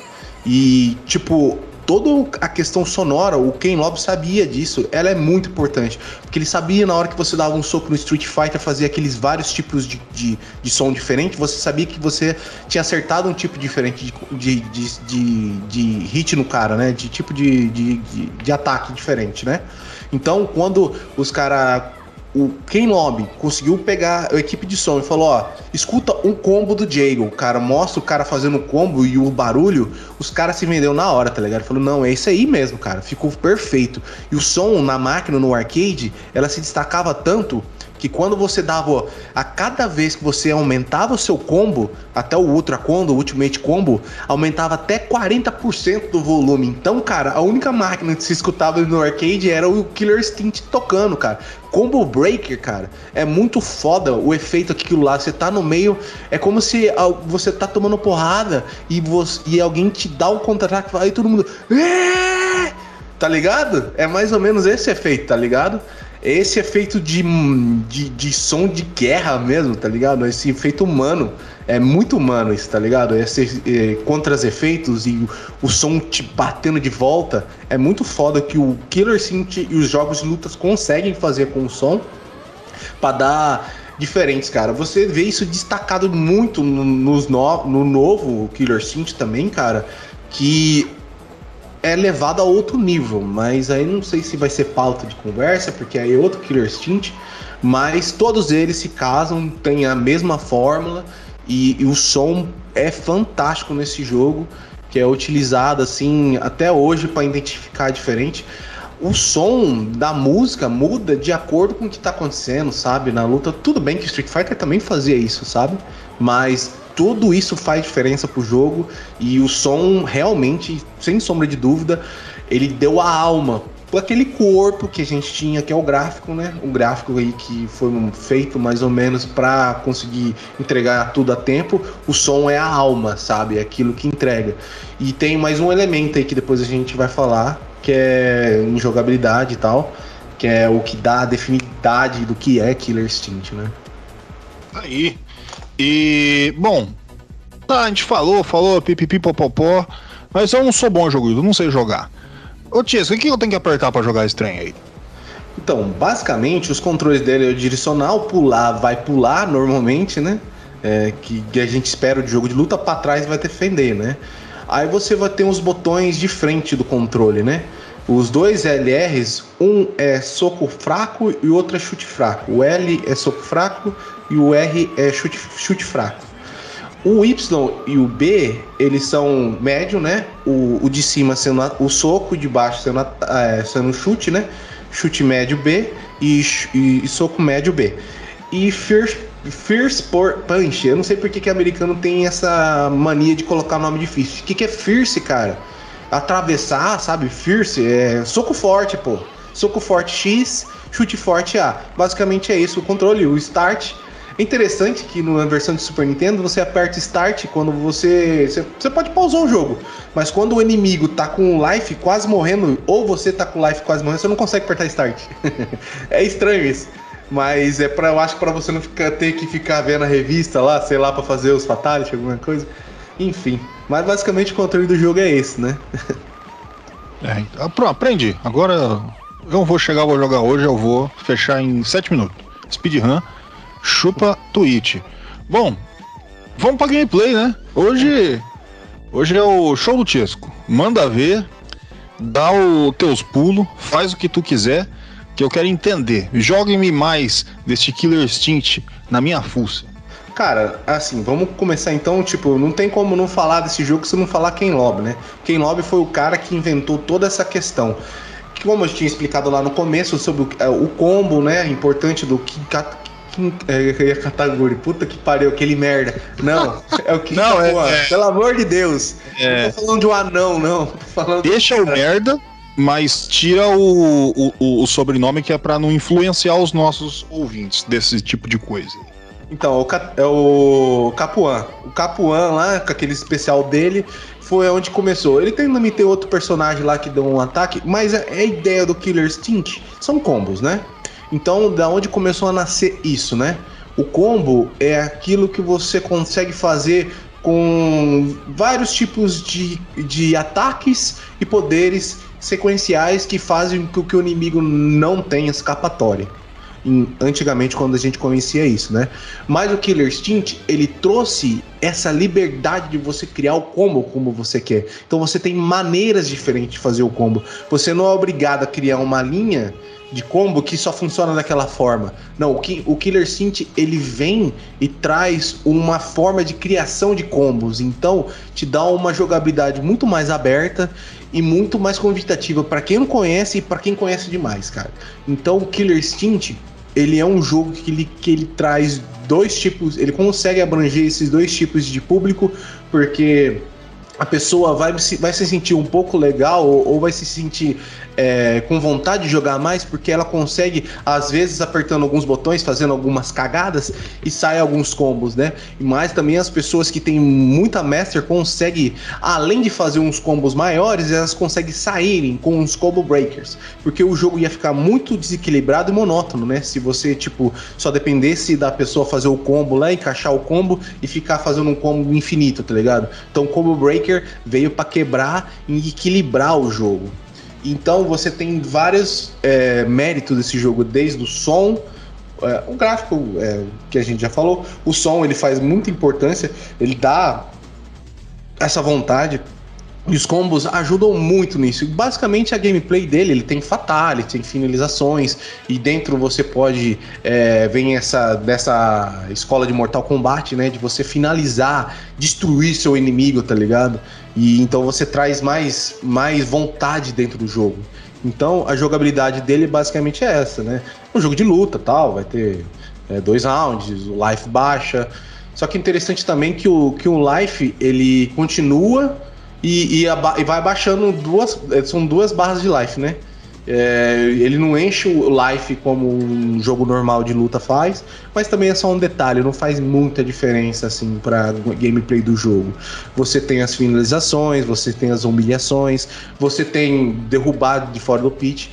E tipo, toda a questão sonora, o Ken Lobby sabia disso, ela é muito importante. Porque ele sabia na hora que você dava um soco no Street Fighter, fazia aqueles vários tipos de, de, de som diferente, você sabia que você tinha acertado um tipo diferente de, de, de, de hit no cara, né? De tipo de, de, de, de ataque diferente, né? Então, quando os caras o Ken Lobby conseguiu pegar a equipe de som e falou: ó, escuta um combo do Jago. Cara mostra o cara fazendo o combo e o barulho, os caras se vendeu na hora, tá ligado? Falou: não, é isso aí mesmo, cara. Ficou perfeito. E o som na máquina, no arcade, ela se destacava tanto que quando você dava a cada vez que você aumentava o seu combo, até o Ultra Combo, o Ultimate Combo, aumentava até 40% do volume. Então, cara, a única máquina que se escutava no arcade era o Killer Instinct tocando, cara. Combo Breaker, cara, é muito foda o efeito aquilo lá. Você tá no meio, é como se você tá tomando porrada e, você, e alguém te dá um contra-ataque e todo mundo. Tá ligado? É mais ou menos esse efeito, tá ligado? Esse efeito de, de, de som de guerra mesmo, tá ligado? Esse efeito humano. É muito humano isso, tá ligado? Esse é, contra os efeitos e o, o, som te batendo de volta. É muito foda que o Killer Synth e os jogos de lutas conseguem fazer com o som para dar diferentes, cara. Você vê isso destacado muito no, nos no, no novo Killer Synth também, cara. Que é levado a outro nível, mas aí não sei se vai ser pauta de conversa, porque aí é outro Killer Instinct, mas todos eles se casam, têm a mesma fórmula e, e o som é fantástico nesse jogo, que é utilizado assim até hoje para identificar diferente. O som da música muda de acordo com o que está acontecendo, sabe? Na luta, tudo bem que Street Fighter também fazia isso, sabe? Mas tudo isso faz diferença pro jogo e o som realmente, sem sombra de dúvida, ele deu a alma aquele corpo que a gente tinha, que é o gráfico, né? Um gráfico aí que foi feito mais ou menos para conseguir entregar tudo a tempo. O som é a alma, sabe? É aquilo que entrega. E tem mais um elemento aí que depois a gente vai falar, que é em jogabilidade e tal, que é o que dá a definidade do que é Killer Instinct, né? Aí, e, bom, tá, a gente falou, falou, pipipi, popopó, mas eu não sou bom jogo, não sei jogar. Ô Tiesco, o que eu tenho que apertar para jogar esse trem aí? Então, basicamente, os controles dele é o direcional, pular vai pular normalmente, né? É, que, que, a gente espera de jogo de luta, para trás vai defender, né? Aí você vai ter uns botões de frente do controle, né? Os dois LRs, um é soco fraco e o outro é chute fraco. O L é soco fraco e o R é chute, chute fraco. O Y e o B, eles são médio, né? O, o de cima sendo a, o soco, de baixo sendo, a, é, sendo o chute, né? Chute médio B e, e, e soco médio B. E Fierce, Fierce Punch, eu não sei porque que americano tem essa mania de colocar nome difícil. O que, que é Fierce, cara? Atravessar, sabe? Fierce, é soco forte, pô. Soco forte X, chute forte A. Basicamente é isso o controle, o start. É interessante que na versão de Super Nintendo você aperta Start quando você, você. Pode pausar o jogo, mas quando o inimigo tá com life quase morrendo, ou você tá com life quase morrendo, você não consegue apertar Start. é estranho isso. Mas é para eu acho que para você não ficar, ter que ficar vendo a revista lá, sei lá, para fazer os fatalities, alguma coisa. Enfim. Mas basicamente o controle do jogo é esse, né? é, então, pronto, aprendi. Agora eu vou chegar, vou jogar hoje, eu vou fechar em 7 minutos. Speedrun, chupa Twitch. Bom, vamos pra gameplay, né? Hoje, hoje é o show do Tiesco. Manda ver, dá os teus pulos, faz o que tu quiser, que eu quero entender. Jogue-me mais deste Killer Instinct na minha fuça. Cara, assim, vamos começar então, tipo, não tem como não falar desse jogo se não falar Ken Lobby, né? Ken Lobby foi o cara que inventou toda essa questão. Que, como eu tinha explicado lá no começo sobre o, é, o combo, né, importante do King, King é, Kataguri. Puta que pariu, aquele merda. Não, é o King Não, é, é, Pelo amor de Deus. É... Não tô falando de um anão, não. Deixa o merda mas tira o, o, o sobrenome que é para não influenciar os nossos ouvintes desse tipo de coisa. Então, é o Capuan. O Capuan lá, com aquele especial dele, foi onde começou. Ele tem também tem outro personagem lá que deu um ataque, mas a, a ideia do Killer Instinct são combos, né? Então, da onde começou a nascer isso, né? O combo é aquilo que você consegue fazer com vários tipos de, de ataques e poderes sequenciais que fazem com que o inimigo não tenha escapatória. Antigamente, quando a gente conhecia isso, né? Mas o Killer Instinct, ele trouxe essa liberdade de você criar o combo como você quer. Então você tem maneiras diferentes de fazer o combo. Você não é obrigado a criar uma linha de combo que só funciona daquela forma. Não, o, Ki- o Killer Instinct, ele vem e traz uma forma de criação de combos. Então, te dá uma jogabilidade muito mais aberta e muito mais convidativa para quem não conhece e para quem conhece demais, cara. Então, o Killer Instinct, ele é um jogo que ele, que ele traz dois tipos, ele consegue abranger esses dois tipos de público, porque a pessoa vai, se- vai se sentir um pouco legal ou, ou vai se sentir é, com vontade de jogar mais, porque ela consegue, às vezes, apertando alguns botões, fazendo algumas cagadas e sai alguns combos, né? Mais também as pessoas que têm muita master conseguem, além de fazer uns combos maiores, elas conseguem saírem com uns combo breakers, porque o jogo ia ficar muito desequilibrado e monótono, né? Se você, tipo, só dependesse da pessoa fazer o combo lá, encaixar o combo e ficar fazendo um combo infinito, tá ligado? Então, combo breaker veio para quebrar e equilibrar o jogo. Então você tem vários é, méritos desse jogo, desde o som, é, o gráfico é, que a gente já falou, o som ele faz muita importância, ele dá essa vontade. E os combos ajudam muito nisso. Basicamente a gameplay dele, ele tem fatality, tem finalizações e dentro você pode é, vem essa dessa escola de Mortal Kombat, né, de você finalizar, destruir seu inimigo, tá ligado? E então você traz mais mais vontade dentro do jogo. Então a jogabilidade dele basicamente é essa, né? Um jogo de luta, tal, vai ter é, dois rounds, o life baixa. Só que interessante também que o que o life ele continua e, e, e vai baixando duas. eh, São duas barras de life, né? É, ele não enche o life como um jogo normal de luta faz, mas também é só um detalhe, não faz muita diferença assim para gameplay do jogo. Você tem as finalizações, você tem as humilhações, você tem derrubado de fora do pitch.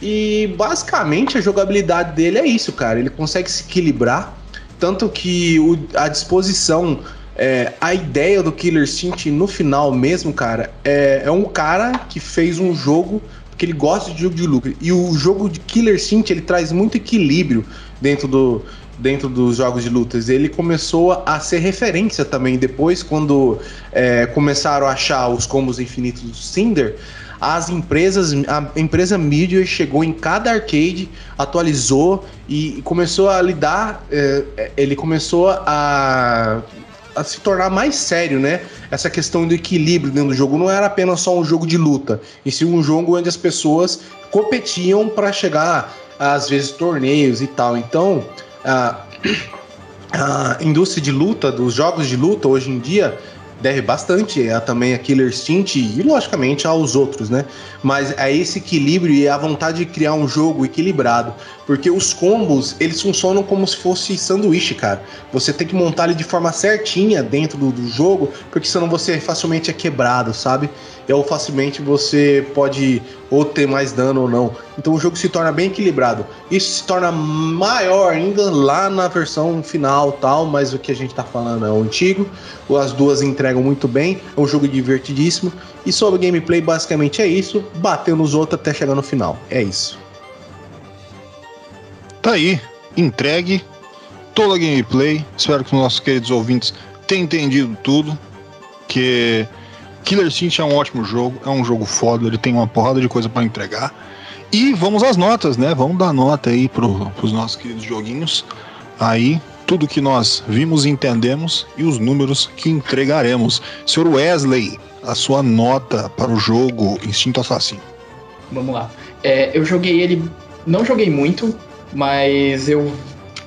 E basicamente a jogabilidade dele é isso, cara. Ele consegue se equilibrar, tanto que o- a disposição é, a ideia do Killer Instinct no final mesmo, cara, é, é um cara que fez um jogo porque ele gosta de jogo de lucro. E o jogo de Killer Instinct, ele traz muito equilíbrio dentro do dentro dos jogos de lutas. Ele começou a ser referência também depois, quando é, começaram a achar os combos infinitos do Cinder, as empresas, a empresa Media chegou em cada arcade, atualizou e começou a lidar, é, ele começou a a se tornar mais sério, né? Essa questão do equilíbrio dentro do jogo não era apenas só um jogo de luta, e sim um jogo onde as pessoas competiam para chegar às vezes torneios e tal. Então, a, a indústria de luta, dos jogos de luta hoje em dia deve bastante a, também a Killer Instinct e logicamente aos outros, né? Mas é esse equilíbrio e a vontade de criar um jogo equilibrado, porque os combos eles funcionam como se fosse sanduíche, cara. Você tem que montar ele de forma certinha dentro do, do jogo, porque senão você facilmente é quebrado, sabe? E ou facilmente você pode ou ter mais dano ou não. Então o jogo se torna bem equilibrado. Isso se torna maior ainda lá na versão final tal, mas o que a gente tá falando é o antigo. As duas entregam muito bem, é um jogo divertidíssimo. E sobre gameplay, basicamente é isso. Bater nos outros até chegar no final. É isso. Tá aí, entregue toda a gameplay. Espero que os nossos queridos ouvintes tenham entendido tudo. Que Killer Instinct é um ótimo jogo, é um jogo foda, ele tem uma porrada de coisa para entregar. E vamos às notas, né? Vamos dar nota aí pro, pros nossos queridos joguinhos. Aí, tudo que nós vimos e entendemos e os números que entregaremos. Senhor Wesley, a sua nota para o jogo Instinto Assassino. Vamos lá. É, eu joguei ele. Não joguei muito, mas eu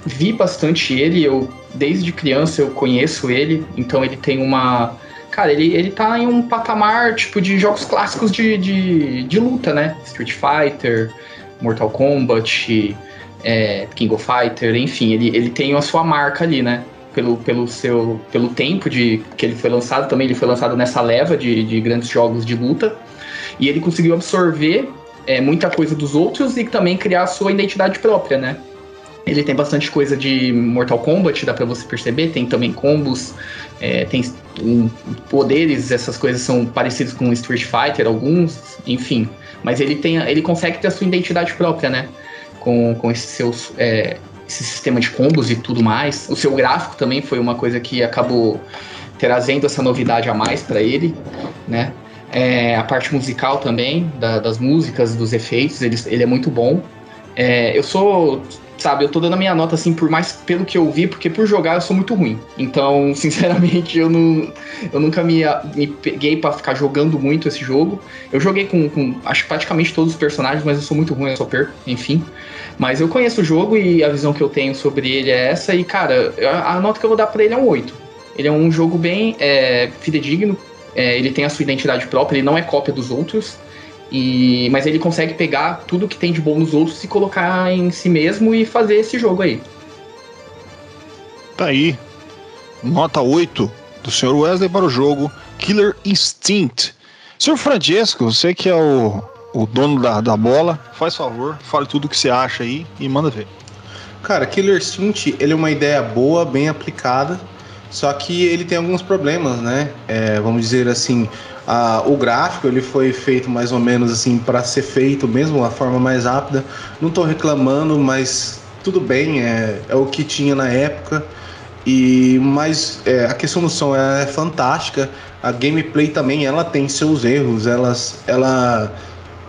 vi bastante ele. Eu desde criança eu conheço ele, então ele tem uma cara, ele, ele tá em um patamar, tipo, de jogos clássicos de, de, de luta, né? Street Fighter, Mortal Kombat, é, King of Fighter, enfim, ele, ele tem a sua marca ali, né? Pelo, pelo seu pelo tempo de que ele foi lançado também ele foi lançado nessa leva de, de grandes jogos de luta e ele conseguiu absorver é, muita coisa dos outros e também criar a sua identidade própria né ele tem bastante coisa de Mortal Kombat dá para você perceber tem também combos é, tem um, poderes essas coisas são parecidos com Street Fighter alguns enfim mas ele tem ele consegue ter a sua identidade própria né com, com esses seus é, esse sistema de combos e tudo mais. O seu gráfico também foi uma coisa que acabou trazendo essa novidade a mais para ele, né? É, a parte musical também, da, das músicas, dos efeitos, ele, ele é muito bom. É, eu sou, sabe, eu tô dando a minha nota assim, por mais pelo que eu vi, porque por jogar eu sou muito ruim. Então, sinceramente, eu, não, eu nunca me, me peguei para ficar jogando muito esse jogo. Eu joguei com, com, acho praticamente todos os personagens, mas eu sou muito ruim, eu só perco, enfim. Mas eu conheço o jogo e a visão que eu tenho sobre ele é essa. E, cara, a, nota que eu vou dar pra ele é um 8. Ele é um jogo bem é, fidedigno. É, ele tem a sua identidade própria, ele não é cópia dos outros. E, mas ele consegue pegar tudo que tem de bom nos outros e colocar em si mesmo e fazer esse jogo aí. Tá aí. Nota 8 do Sr. Wesley para o jogo Killer Instinct. Sr. Francesco, você que é o o dono da, da bola, faz favor, fale tudo o que você acha aí e manda ver. Cara, Killer Instinct, ele é uma ideia boa, bem aplicada, só que ele tem alguns problemas, né? É, vamos dizer assim, a, o gráfico ele foi feito mais ou menos assim para ser feito mesmo, a forma mais rápida. Não estou reclamando, mas tudo bem, é, é o que tinha na época. E mas é, a questão do som é fantástica. A gameplay também ela tem seus erros. Elas, ela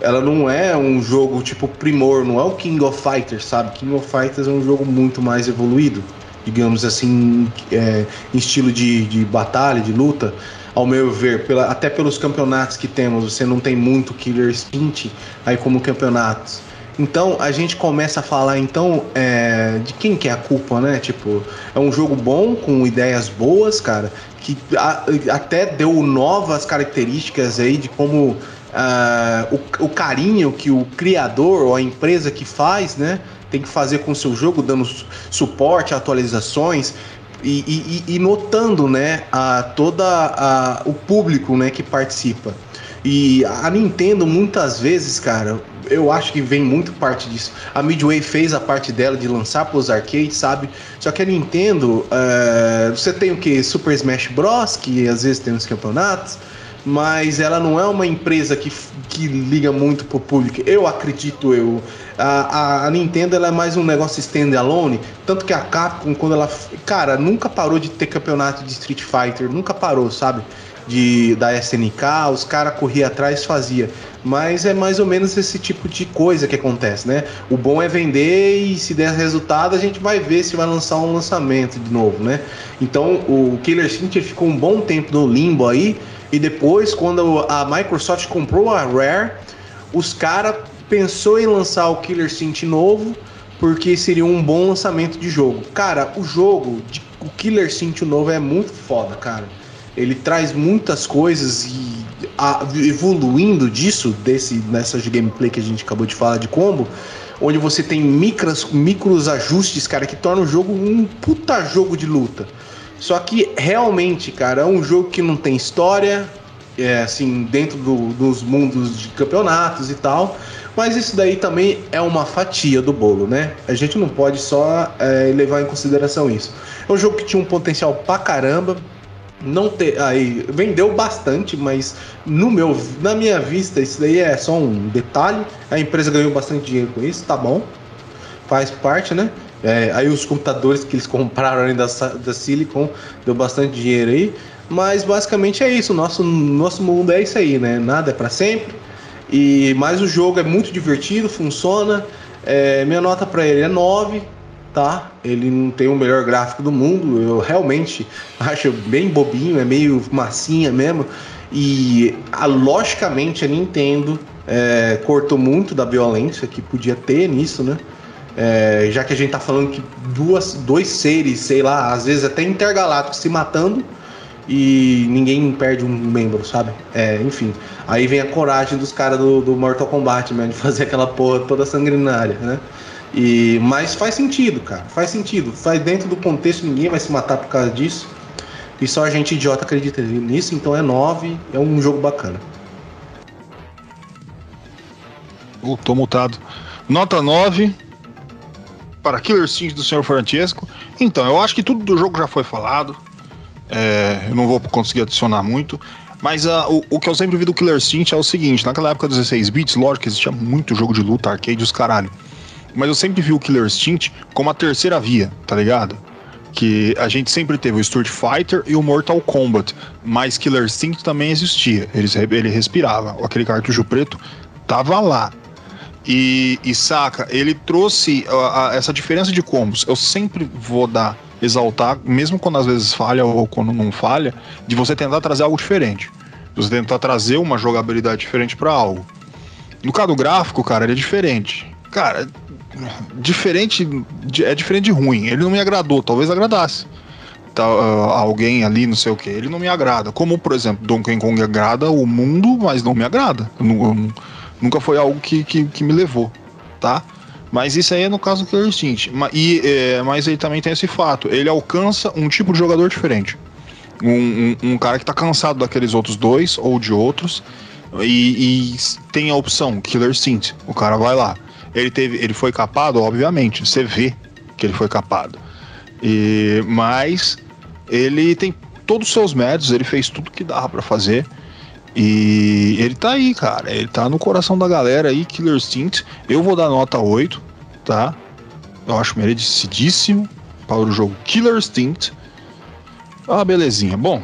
ela não é um jogo tipo primor, não é o King of Fighters, sabe? King of Fighters é um jogo muito mais evoluído, digamos assim, é, em estilo de, de batalha, de luta. Ao meu ver, pela, até pelos campeonatos que temos, você não tem muito Killer Instinct aí como campeonatos. Então a gente começa a falar então é, de quem que é a culpa, né? Tipo, é um jogo bom, com ideias boas, cara, que a, até deu novas características aí de como uh, o, o, carinho que o criador ou a empresa que faz, né, tem que fazer com o seu jogo, dando suporte, atualizações e, e, e notando, né, a toda a, o público, né, que participa. E a Nintendo muitas vezes, cara, eu acho que vem muito parte disso. A Midway fez a parte dela de lançar para os arcades, sabe? Só que a Nintendo, uh, você tem o que? Super Smash Bros, que às vezes tem nos campeonatos mas ela não é uma empresa que, que liga muito pro público. Eu acredito, eu. A, a, a Nintendo ela é mais um negócio standalone, tanto que a Capcom, quando ela. Cara, nunca parou de ter campeonato de Street Fighter, nunca parou, sabe? De, da SNK, os caras corriam atrás fazia. Mas é mais ou menos esse tipo de coisa que acontece, né? O bom é vender e se der resultado a gente vai ver se vai lançar um lançamento de novo, né? Então o Killer Instinct ficou um bom tempo no limbo aí e depois, quando a Microsoft comprou a Rare, os caras pensou em lançar o Killer Instinct novo, porque seria um bom lançamento de jogo. Cara, o jogo, de, o Killer Instinct novo é muito foda, cara. Ele traz muitas coisas e a, evoluindo disso, desse nessa gameplay que a gente acabou de falar de combo, onde você tem micros, micros ajustes, cara, que torna o jogo um puta jogo de luta. Só que realmente, cara, é um jogo que não tem história, é, assim, dentro do, dos mundos de campeonatos e tal. Mas isso daí também é uma fatia do bolo, né? A gente não pode só é, levar em consideração isso. É um jogo que tinha um potencial pra caramba. Não ter, aí vendeu bastante, mas no meu, na minha vista, isso daí é só um detalhe. A empresa ganhou bastante dinheiro com isso, tá bom? Faz parte, né? É, aí os computadores que eles compraram ali da, da Silicon deu bastante dinheiro aí. Mas basicamente é isso. Nosso, nosso mundo é isso aí, né? Nada é para sempre. E mas o jogo é muito divertido, funciona. É, minha nota para ele é 9, tá? Ele não tem o melhor gráfico do mundo. Eu realmente acho bem bobinho, é meio massinha mesmo. E a, logicamente a Nintendo é, cortou muito da violência que podia ter nisso, né? É, já que a gente tá falando que duas, dois seres, sei lá, às vezes até intergalácticos se matando, e ninguém perde um membro, sabe? É, enfim. Aí vem a coragem dos caras do, do Mortal Kombat, mano, de fazer aquela porra toda sanguinária, né? E, mas faz sentido, cara. Faz sentido. Faz dentro do contexto, ninguém vai se matar por causa disso. E só a gente idiota acredita nisso, então é 9, é um jogo bacana. Uh, tô mutado. Nota 9 para Killer Instinct do Sr. Francesco. Então, eu acho que tudo do jogo já foi falado. É, eu não vou conseguir adicionar muito. Mas uh, o, o, que eu sempre vi do Killer Instinct é o seguinte: naquela época dos 16 bits, lógico que existia muito jogo de luta, arcade, os caralho. Mas eu sempre vi o Killer Instinct como a terceira via, tá ligado? que a gente sempre teve o Street Fighter e o Mortal Kombat, mas Killer Instinct também existia. Ele, ele respirava. Aquele cartucho preto tava lá. E, e saca, ele trouxe a, a, essa diferença de combos. Eu sempre vou dar, exaltar, mesmo quando às vezes falha ou quando não falha, de você tentar trazer algo diferente. Você tentar trazer uma jogabilidade diferente para algo. No caso do gráfico, cara, ele é diferente. Cara, diferente é diferente de ruim. Ele não me agradou, talvez agradasse. Tá, uh, alguém ali, não sei o que, ele não me agrada. Como, por exemplo, Donkey Kong agrada o mundo, mas não me agrada. Eu, eu, nunca foi algo que, que, que, me levou, tá? Mas isso aí é no caso do Killer Instinct. E, é, mas ele também tem esse fato: ele alcança um tipo de jogador diferente. Um, um, um cara que tá cansado daqueles outros dois ou de outros. E, e tem a opção Killer Instinct. O cara vai lá ele, teve, ele foi capado, obviamente, você vê que ele foi capado. E, mas ele tem todos os seus métodos, ele fez tudo que dava para fazer. E ele tá aí, cara. Ele tá no coração da galera aí, Killer Instinct. Eu vou dar nota 8, tá? Eu acho merecidíssimo para o jogo Killer Instinct. Ah, belezinha. Bom,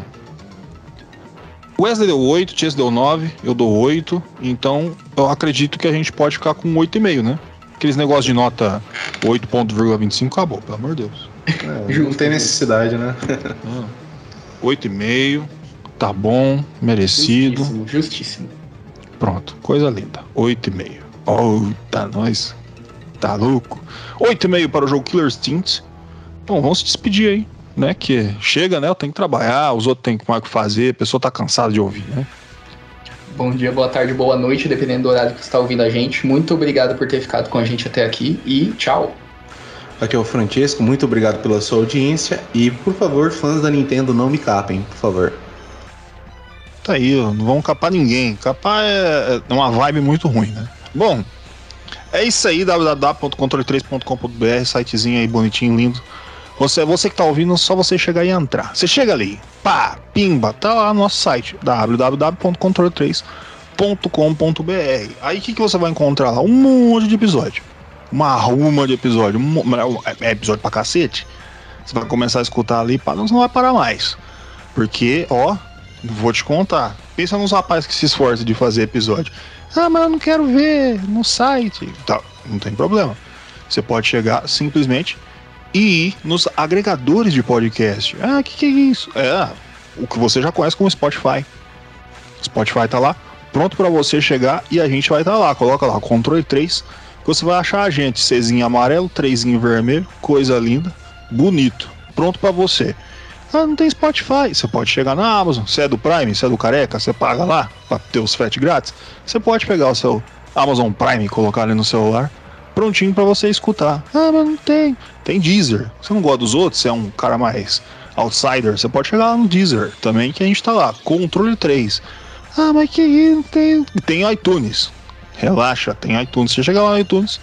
Wesley deu 8, Chase deu 9, eu dou 8. Então eu acredito que a gente pode ficar com 8,5, né? Aqueles negócios de nota 8,25 acabou, pelo amor de Deus. É, não tem necessidade, né? 8,5, tá bom, merecido. Justíssimo, justíssimo. Pronto, coisa linda. 8,5. Oh, tá nós. Tá louco. 8,5 para o jogo Killer Instinct. Bom, vamos se despedir aí né? Que chega, né? Eu tenho que trabalhar, os outros têm mais o que fazer, a pessoa tá cansada de ouvir, né? Bom dia, boa tarde, boa noite, dependendo do horário que você está ouvindo a gente. Muito obrigado por ter ficado com a gente até aqui e tchau. Aqui é o Francesco, muito obrigado pela sua audiência e, por favor, fãs da Nintendo, não me capem, por favor. Tá aí, não vão capar ninguém. Capar é, é uma vibe muito ruim, né? Bom, é isso aí, www.controle3.com.br, sitezinho aí bonitinho, lindo. Você, você que tá ouvindo, só você chegar e entrar. Você chega ali, pá, pimba, tá lá no nosso site, www.controle3.com.br. Aí o que, que você vai encontrar lá? Um monte de episódio. Uma ruma de episódio. Um, é episódio pra cacete. Você vai começar a escutar ali, pá, não vai parar mais. Porque, ó, vou te contar. Pensa nos rapazes que se esforçam de fazer episódio. Ah, mas eu não quero ver no site. Tá, não tem problema. Você pode chegar simplesmente e ir nos agregadores de podcast. Ah, o que, que é isso? É o que você já conhece como Spotify. Spotify tá lá, pronto para você chegar e a gente vai estar tá lá. Coloca lá, controle 3, que você vai achar a gente. Czinho amarelo, 3 vermelho, coisa linda, bonito, pronto para você. Ah, não tem Spotify. Você pode chegar na Amazon. Você é do Prime, você é do Careca, você paga lá para ter os frete grátis. Você pode pegar o seu Amazon Prime e colocar ali no celular prontinho para você escutar. Ah, mas não tem. Tem Deezer. Você não gosta dos outros? Você é um cara mais outsider? Você pode chegar lá no Deezer também, que a gente tá lá. Controle 3. Ah, mas que não tem. Tem iTunes. Relaxa, tem iTunes. Você chega lá no iTunes,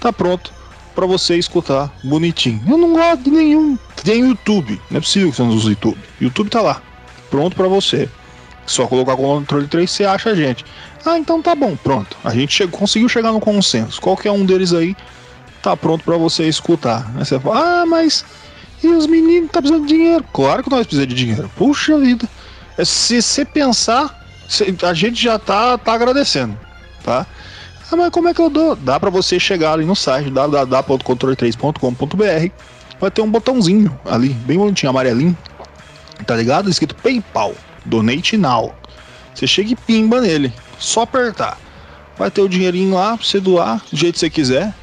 tá pronto para você escutar bonitinho. Eu não gosto de nenhum. Tem YouTube. Não é possível que você não use YouTube. YouTube tá lá. Pronto para você. Só colocar o controle 3 você acha a gente. Ah, então tá bom, pronto. A gente chegou, conseguiu chegar no consenso. Qualquer um deles aí tá pronto para você escutar. Aí você fala, ah, mas e os meninos tá precisando de dinheiro? Claro que nós precisamos de dinheiro. Puxa vida. É, se você pensar, a gente já tá, tá agradecendo, tá? Ah, mas como é que eu dou? Dá para você chegar ali no site www.controle3.com.br. Vai ter um botãozinho ali, bem bonitinho, amarelinho. Tá ligado? Escrito PayPal, Donate Now. Você chega e pimba nele. Só apertar. Vai ter o dinheirinho lá pra você doar do jeito que você quiser.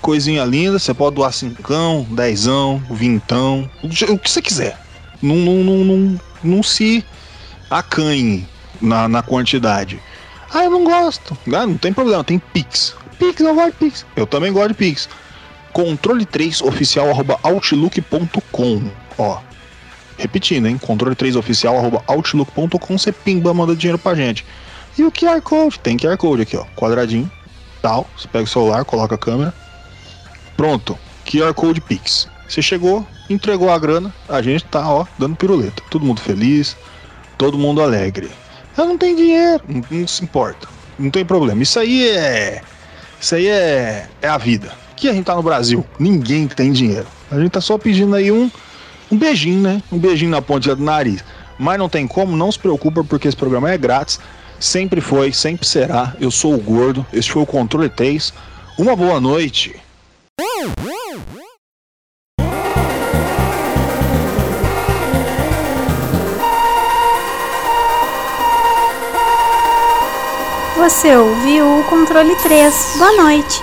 Coisinha linda, você pode doar cincão, dezão, vintão, o que você quiser. Não, não, não, não, não se acanhe na, na quantidade. Ah, eu não gosto. Ah, não tem problema, tem Pix. Pix, eu gosto de Pix. Eu também gosto de Pix. Controle 3 oficial arroba outlook.com. Ó, repetindo, hein? Controle 3 oficial arroba outlook.com. Você pimba, manda dinheiro pra gente. E o QR Code? Tem QR Code aqui, ó. Quadradinho, tal. Você pega o celular, coloca a câmera. Pronto. QR Code Pix. Você chegou, entregou a grana, a gente tá, ó, dando piruleta. Todo mundo feliz, todo mundo alegre. Eu não tenho dinheiro, não, não se importa. Não tem problema. Isso aí é. Isso aí é, é a vida. Aqui a gente tá no Brasil, ninguém tem dinheiro. A gente tá só pedindo aí um, um beijinho, né? Um beijinho na pontinha do nariz. Mas não tem como, não se preocupa, porque esse programa é grátis. Sempre foi, sempre será. Eu sou o Gordo, este foi o Controle 3. Uma boa noite. Você ouviu o controle 3. Boa noite.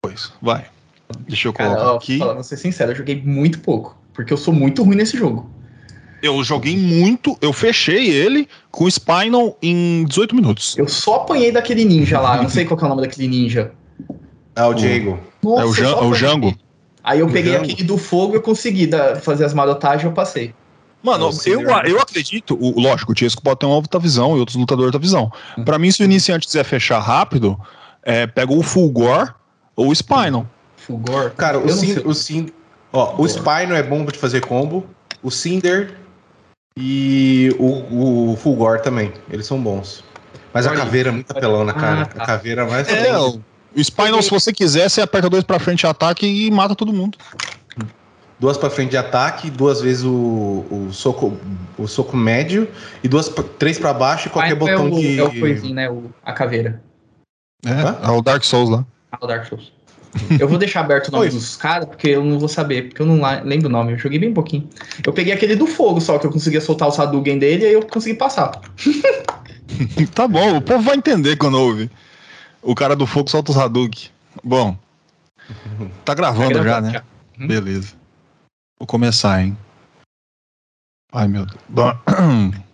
Pois, vai. Deixa eu Cara, colocar ó, aqui. falando, vou ser sincero, eu joguei muito pouco. Porque eu sou muito ruim nesse jogo. Eu joguei muito, eu fechei ele com o Spinal em 18 minutos. Eu só apanhei daquele ninja lá. Não sei qual que é o nome daquele ninja. É o Diego. Nossa, é o, eu Jan, é o. Jango. Aí eu O peguei Jango. aquele do fogo e eu consegui dar- fazer as marotagens e eu passei. Mano, É eu, eu acredito, o, lógico, o Tiesco pode ter uma outra visão e outros lutadores outra visão. Pra mim, se o iniciante quiser fechar rápido, é, pega o Fulgor ou o Spinal. Fulgor. Cara, Eu o Cinder, o Cinder, ó, o Spino é bom de fazer combo, o Cinder e o, o Fulgor também, eles são bons. Mas a Olha. caveira é muito apelona, cara. Ah, tá. A caveira é mais É, o, Spinal, se você quiser, você aperta dois pra frente ataque e mata todo mundo. duas pra frente de ataque, duas vezes o, o soco o soco médio e duas três pra baixo e qualquer Ah, botão é o, que É o coisinho, né? O, a caveira. É, é o Dark Souls lá. Ah, o Dark Souls. Eu vou deixar aberto o nome dos caras, porque eu não vou saber, porque eu não lembro o nome. Eu joguei bem pouquinho. Eu peguei aquele do fogo só, que eu conseguia soltar o Sadugen dele e aí eu consegui passar. Tá bom, o povo vai entender quando ouve. O cara do fogo solta os Hadouken. Bom, tá gravando Tá já, gravando né? já. Uhum. Beleza. Vou começar, hein? Ai, meu Deus.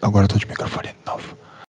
Agora eu tô de microfone de novo.